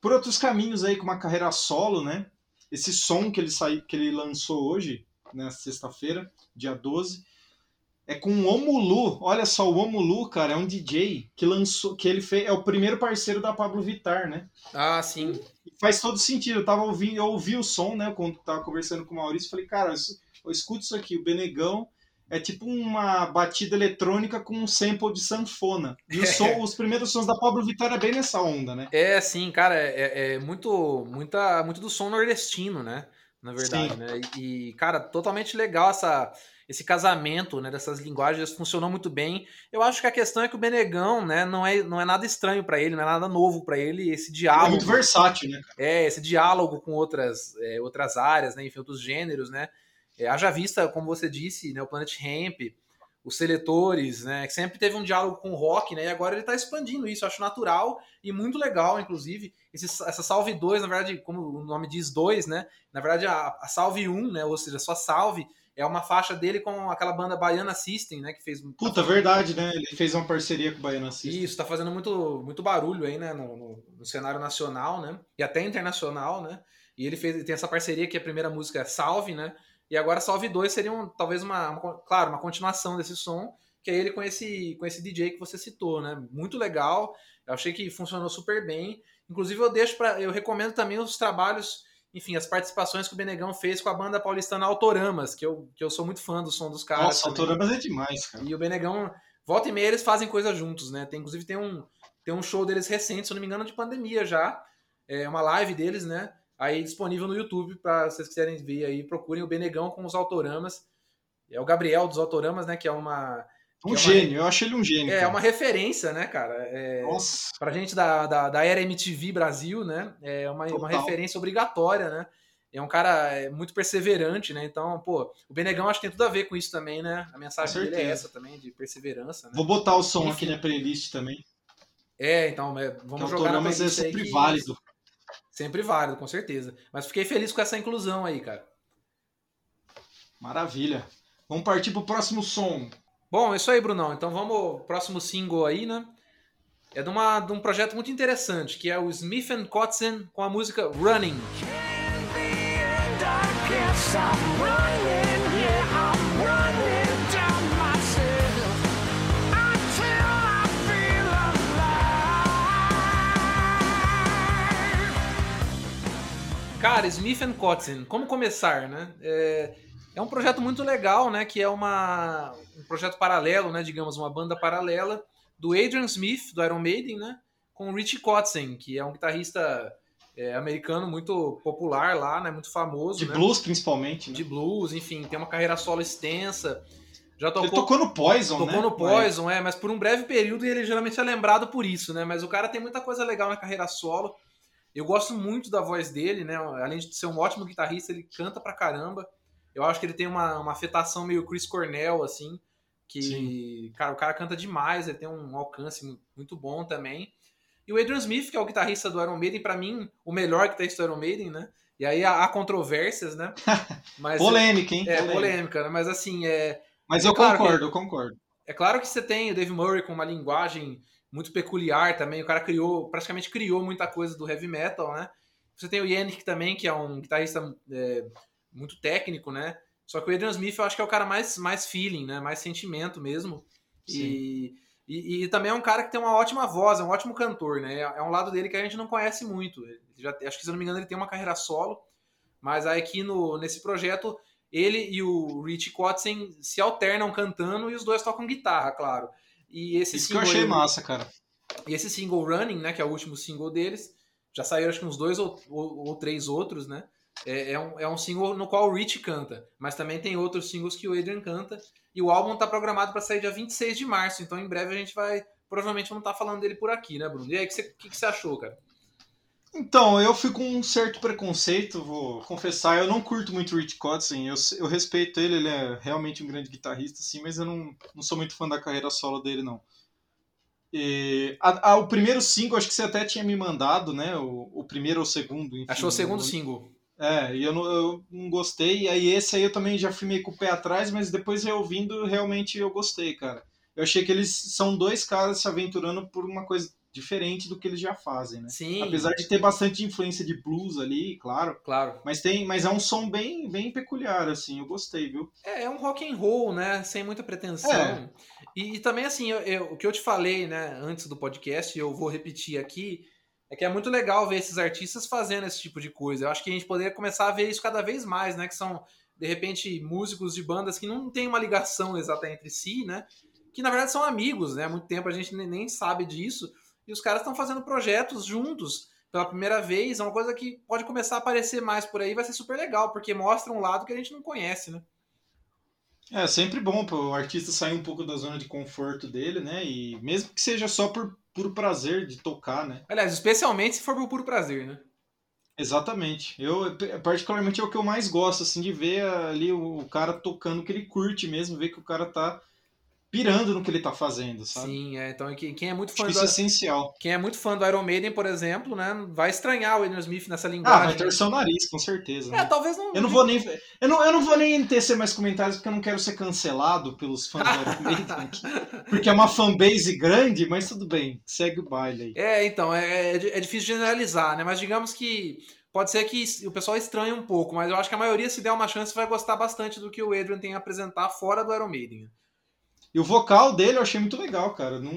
por outros caminhos aí, com uma carreira solo, né? Esse som que ele, sai, que ele lançou hoje, na sexta-feira, dia 12, é com o Omulu. Olha só, o Omulu, cara, é um DJ que lançou, que ele fez, é o primeiro parceiro da Pablo Vittar, né? Ah, sim. E faz todo sentido. Eu tava ouvindo, eu ouvi o som, né, quando tava conversando com o Maurício, falei, cara, eu escuto isso aqui, o Benegão é tipo uma batida eletrônica com um sample de sanfona. E [laughs] som, os primeiros sons da Pablo Vittar é bem nessa onda, né? É, sim, cara, é, é muito, muita, muito do som nordestino, né? Na verdade, sim. né? E, cara, totalmente legal essa esse casamento né, dessas linguagens funcionou muito bem. Eu acho que a questão é que o Benegão né, não, é, não é nada estranho para ele, não é nada novo para ele. Esse diálogo. É muito versátil, né? É, esse diálogo com outras, é, outras áreas, né, enfim, outros gêneros, né? É, haja vista, como você disse, né, o Planet Ramp, os seletores, né? Que sempre teve um diálogo com o rock, né? E agora ele está expandindo isso. Eu acho natural e muito legal, inclusive. Esse, essa Salve 2, na verdade, como o nome diz 2, né? Na verdade, a, a Salve 1, né? Ou seja, só Salve é uma faixa dele com aquela banda Baiana System, né? Que fez. Puta, verdade, né? Ele fez uma parceria com o Baiana System. Isso, tá fazendo muito, muito barulho aí, né? No, no, no, cenário nacional, né? E até internacional, né? E ele fez tem essa parceria que a primeira música é Salve, né? E agora Salve 2 seria um, talvez uma, uma, claro, uma continuação desse som, que é ele com esse, com esse DJ que você citou, né? Muito legal. Eu achei que funcionou super bem. Inclusive, eu deixo para. Eu recomendo também os trabalhos enfim, as participações que o Benegão fez com a banda paulistana Autoramas, que eu, que eu sou muito fã do som dos caras. Nossa, também. Autoramas é demais, cara. E o Benegão, volta e meia, eles fazem coisa juntos, né? Tem, inclusive tem um, tem um show deles recente, se eu não me engano, de pandemia já. É uma live deles, né? Aí disponível no YouTube, para vocês quiserem ver aí, procurem o Benegão com os Autoramas. É o Gabriel dos Autoramas, né? Que é uma Um é gênio, eu acho ele um gênio. É, cara. uma referência, né, cara? É, Nossa. Pra gente da, da, da era MTV Brasil, né? É uma, uma referência obrigatória, né? É um cara é, muito perseverante, né? Então, pô, o Benegão acho que tem tudo a ver com isso também, né? A mensagem dele é essa também, de perseverança. Né? Vou botar o som Enfim. aqui na playlist também. É, então, é, vamos que jogar na playlist é sempre válido. Sempre válido, com certeza. Mas fiquei feliz com essa inclusão aí, cara. Maravilha. Vamos partir pro próximo som. Bom, é isso aí, Brunão. Então vamos próximo single aí, né? É de, uma, de um projeto muito interessante, que é o Smith Kotzen com a música Running. Cara, Smith Kotzen, como começar, né? É, é um projeto muito legal, né? Que é uma, um projeto paralelo, né? Digamos, uma banda paralela do Adrian Smith, do Iron Maiden, né? Com o Richie Kotzen, que é um guitarrista é, americano muito popular lá, né? Muito famoso. De né? blues, principalmente. Né? De blues, enfim, tem uma carreira solo extensa. Já tocou, ele tocou no Poison, tocou né? no Poison, é, mas por um breve período ele geralmente é lembrado por isso, né? Mas o cara tem muita coisa legal na carreira solo. Eu gosto muito da voz dele, né? Além de ser um ótimo guitarrista, ele canta pra caramba. Eu acho que ele tem uma, uma afetação meio Chris Cornell, assim, que, Sim. cara, o cara canta demais, ele tem um alcance muito bom também. E o Adrian Smith, que é o guitarrista do Iron Maiden, para mim, o melhor guitarrista do Iron Maiden, né? E aí há, há controvérsias, né? [laughs] Mas, polêmica, hein? É, polêmica, polêmica né? Mas assim, é. Mas eu claro concordo, que, eu concordo. É claro que você tem o Dave Murray com uma linguagem muito peculiar também. O cara criou, praticamente criou muita coisa do heavy metal, né? Você tem o Yannick também, que é um guitarrista é, muito técnico, né? Só que o Adrian Smith eu acho que é o cara mais, mais feeling, né? Mais sentimento mesmo. E, e, e, também é um cara que tem uma ótima voz, é um ótimo cantor, né? É um lado dele que a gente não conhece muito. Já, acho que, se eu não me engano, ele tem uma carreira solo. Mas aí aqui no, nesse projeto, ele e o Rich Kotzen se alternam cantando e os dois tocam guitarra, claro. E esse Isso single, que eu achei massa, cara. E esse single Running, né? Que é o último single deles. Já saíram acho que uns dois ou, ou, ou três outros, né? É, é, um, é um single no qual o Rich canta, mas também tem outros singles que o Adrian canta. E o álbum está programado para sair dia 26 de março, então em breve a gente vai. Provavelmente vamos estar tá falando dele por aqui, né, Bruno? E aí, o que, que, que, você achou, cara? Então, eu fui com um certo preconceito, vou confessar. Eu não curto muito o Rich Kotzen, eu, eu respeito ele, ele é realmente um grande guitarrista, sim, mas eu não, não sou muito fã da carreira solo dele, não. E, a, a, o primeiro single, acho que você até tinha me mandado, né? O, o primeiro ou o segundo. Enfim, Achou o segundo single. É, e eu não, eu não gostei. E aí esse aí eu também já fui meio com o pé atrás, mas depois reouvindo, realmente eu gostei, cara. Eu achei que eles são dois caras se aventurando por uma coisa diferente do que eles já fazem, né? Sim. Apesar de ter bastante influência de blues ali, claro. Claro. Mas tem, mas é um som bem, bem peculiar, assim. Eu gostei, viu? É, é um rock and roll, né? Sem muita pretensão. É. E, e, também assim, eu, eu, o que eu te falei, né, antes do podcast, eu vou repetir aqui é que é muito legal ver esses artistas fazendo esse tipo de coisa. Eu acho que a gente poderia começar a ver isso cada vez mais, né? Que são, de repente, músicos de bandas que não tem uma ligação exata entre si, né? Que na verdade são amigos, né? Há muito tempo a gente nem sabe disso. E os caras estão fazendo projetos juntos pela primeira vez. É uma coisa que pode começar a aparecer mais por aí, vai ser super legal, porque mostra um lado que a gente não conhece, né? É sempre bom para o artista sair um pouco da zona de conforto dele, né? E mesmo que seja só por puro prazer de tocar, né? Aliás, especialmente se for por puro prazer, né? Exatamente. Eu, particularmente, é o que eu mais gosto, assim, de ver ali o cara tocando o que ele curte mesmo, ver que o cara tá pirando no que ele tá fazendo, sabe? Sim, é, então quem é muito fã Acho do, isso é essencial. Quem é muito fã do Iron Maiden, por exemplo, né, vai estranhar o Adrian Smith nessa linguagem. Ah, vai torcer o nariz, com certeza. É, né? talvez não. Eu não vou nem eu não, eu não vou nem tecer mais comentários porque eu não quero ser cancelado pelos fãs do Iron Maiden, [laughs] porque é uma fanbase grande, mas tudo bem, segue o baile aí. É, então, é, é, é difícil generalizar, né, mas digamos que pode ser que o pessoal estranhe um pouco, mas eu acho que a maioria, se der uma chance, vai gostar bastante do que o Adrian tem a apresentar fora do Iron Maiden. E o vocal dele eu achei muito legal, cara. Não,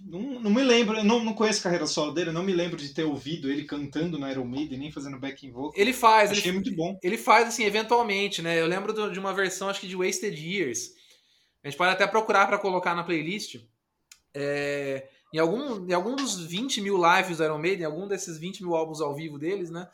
não, não me lembro, não, não conheço a carreira solo dele, não me lembro de ter ouvido ele cantando no Iron Maiden, nem fazendo backing vocal. Ele faz, achei ele, muito bom. Ele faz, assim, eventualmente, né? Eu lembro de uma versão, acho que de Wasted Years. A gente pode até procurar para colocar na playlist. É, em, algum, em algum dos 20 mil lives do Iron Maiden, em algum desses 20 mil álbuns ao vivo deles, né?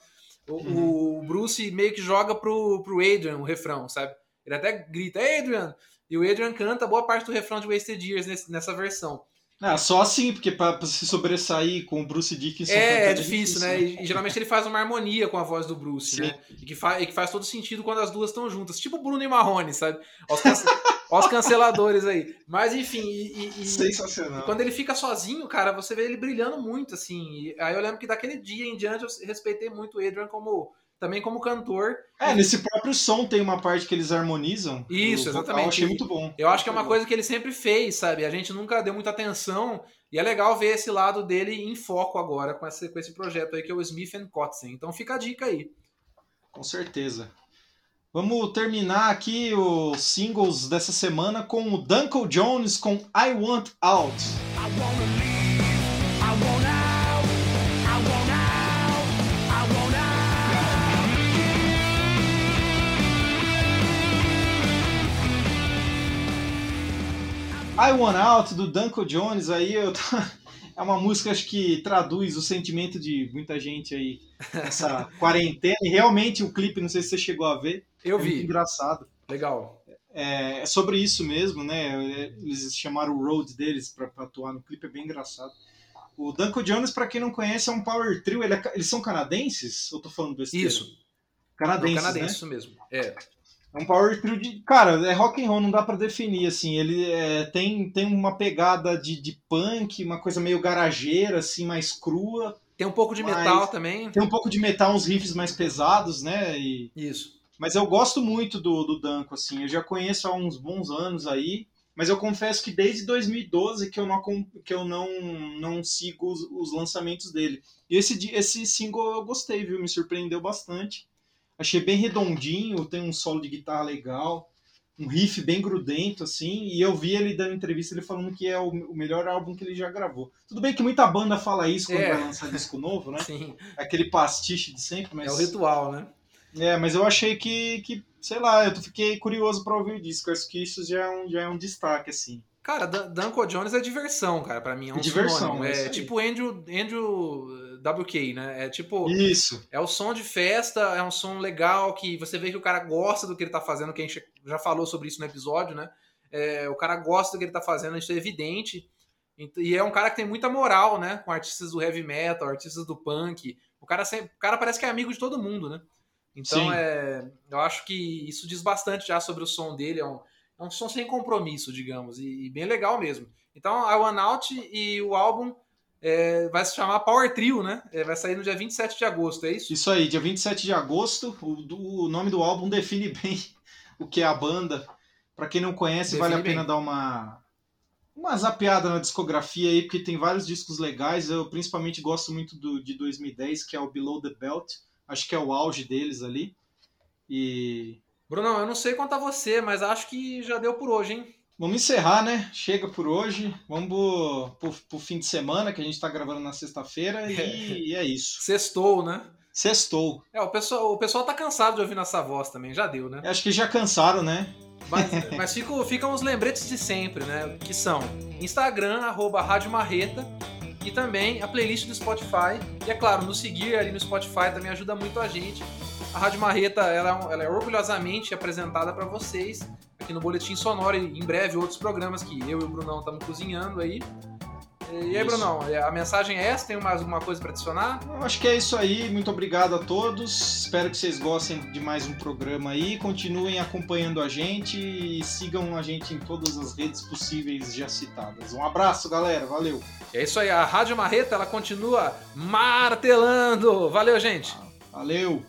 O, uhum. o Bruce meio que joga pro, pro Adrian o refrão, sabe? Ele até grita, Adrian! E o Adrian canta boa parte do refrão de Wasted Years nessa versão. Ah, só assim, porque pra, pra, se sobressair com o Bruce Dickinson... É, é difícil, né? né? E, geralmente ele faz uma harmonia com a voz do Bruce, Sim. né? E que, e que faz todo sentido quando as duas estão juntas. Tipo Bruno e Marrone, sabe? Os, cance [laughs] os canceladores aí. Mas enfim... E, e, Sensacional. E quando ele fica sozinho, cara, você vê ele brilhando muito, assim. aí eu lembro que daquele dia em diante eu respeitei muito o Adrian como também como cantor. É, nesse próprio som tem uma parte que eles harmonizam. Isso, exatamente. Eu achei muito bom. Eu acho que é uma coisa que ele sempre fez, sabe? A gente nunca deu muita atenção. E é legal ver esse lado dele em foco agora com esse, com esse projeto aí que é o Smith Kotzen. Então fica a dica aí. Com certeza. Vamos terminar aqui os singles dessa semana com o Duncan Jones com I Want Out. I I Want Out, do Duncan Jones, aí eu... [laughs] é uma música acho que traduz o sentimento de muita gente aí nessa [laughs] quarentena. E realmente o clipe, não sei se você chegou a ver. Eu é vi. engraçado. Legal. É, é, sobre isso mesmo, né? Eles chamaram o road deles para atuar no clipe, é bem engraçado. O Duncan Jones, para quem não conhece, é um power trio. Ele é, eles são canadenses? Ou tô falando besteira? Isso. Canadenses, não, canadense, né? isso mesmo. É. É um power trio de. Cara, é rock and roll, não dá para definir, assim. Ele é, tem, tem uma pegada de, de punk, uma coisa meio garageira, assim, mais crua. Tem um pouco de metal também. Tem um pouco de metal, uns riffs mais pesados, né? E... Isso. Mas eu gosto muito do, do Danko, assim. Eu já conheço há uns bons anos aí. Mas eu confesso que desde 2012 que eu não, que eu não, não sigo os, os lançamentos dele. E esse, esse single eu gostei, viu? Me surpreendeu bastante. Achei bem redondinho, tem um solo de guitarra legal, um riff bem grudento, assim, e eu vi ele dando entrevista, ele falando que é o, o melhor álbum que ele já gravou. Tudo bem que muita banda fala isso quando é. vai lançar disco novo, né? [laughs] Sim. Aquele pastiche de sempre, mas... É o ritual, né? É, mas eu achei que, que sei lá, eu fiquei curioso para ouvir o disco, acho que isso já é um, já é um destaque, assim. Cara, Danko Jones é diversão, cara, para mim é um é diversão, É, é tipo Andrew, Andrew WK, né? É tipo. Isso. É o som de festa, é um som legal que você vê que o cara gosta do que ele tá fazendo, que a gente já falou sobre isso no episódio, né? É, o cara gosta do que ele tá fazendo, isso é evidente. E é um cara que tem muita moral, né? Com artistas do heavy metal, artistas do punk. O cara, sempre, o cara parece que é amigo de todo mundo, né? Então, é, eu acho que isso diz bastante já sobre o som dele. É um, é um som sem compromisso, digamos, e, e bem legal mesmo. Então, a One Out e o álbum é, vai se chamar Power Trio, né? É, vai sair no dia 27 de agosto, é isso? Isso aí, dia 27 de agosto. O, o nome do álbum define [laughs] bem o que é a banda. Para quem não conhece, define vale a pena bem. dar uma, uma zapeada na discografia aí, porque tem vários discos legais. Eu principalmente gosto muito do de 2010, que é o Below the Belt. Acho que é o auge deles ali. E. Brunão, eu não sei quanto a você, mas acho que já deu por hoje, hein? Vamos encerrar, né? Chega por hoje. Vamos pro, pro, fim de semana, que a gente tá gravando na sexta-feira, e, e, é isso. Sextou, né? Sextou. É, o pessoal, o pessoal tá cansado de ouvir nossa voz também, já deu, né? Acho que já cansaram, né? Mas, [laughs] mas ficam, ficam os lembretes de sempre, né? Que são Instagram, arroba Rádio Marreta, e também a playlist do Spotify. E é claro, nos seguir ali no Spotify também ajuda muito a gente. A Rádio Marreta ela, é ela é orgulhosamente apresentada para vocês aqui no Boletim Sonoro e em breve outros programas que eu e o Brunão estamos cozinhando aí. E aí, Brunão, é, a mensagem é essa? Tem mais alguma coisa para adicionar? Eu acho que é isso aí. Muito obrigado a todos. Espero que vocês gostem de mais um programa aí. Continuem acompanhando a gente e sigam a gente em todas as redes possíveis já citadas. Um abraço, galera. Valeu. É isso aí. A Rádio Marreta ela continua martelando. Valeu, gente. Valeu.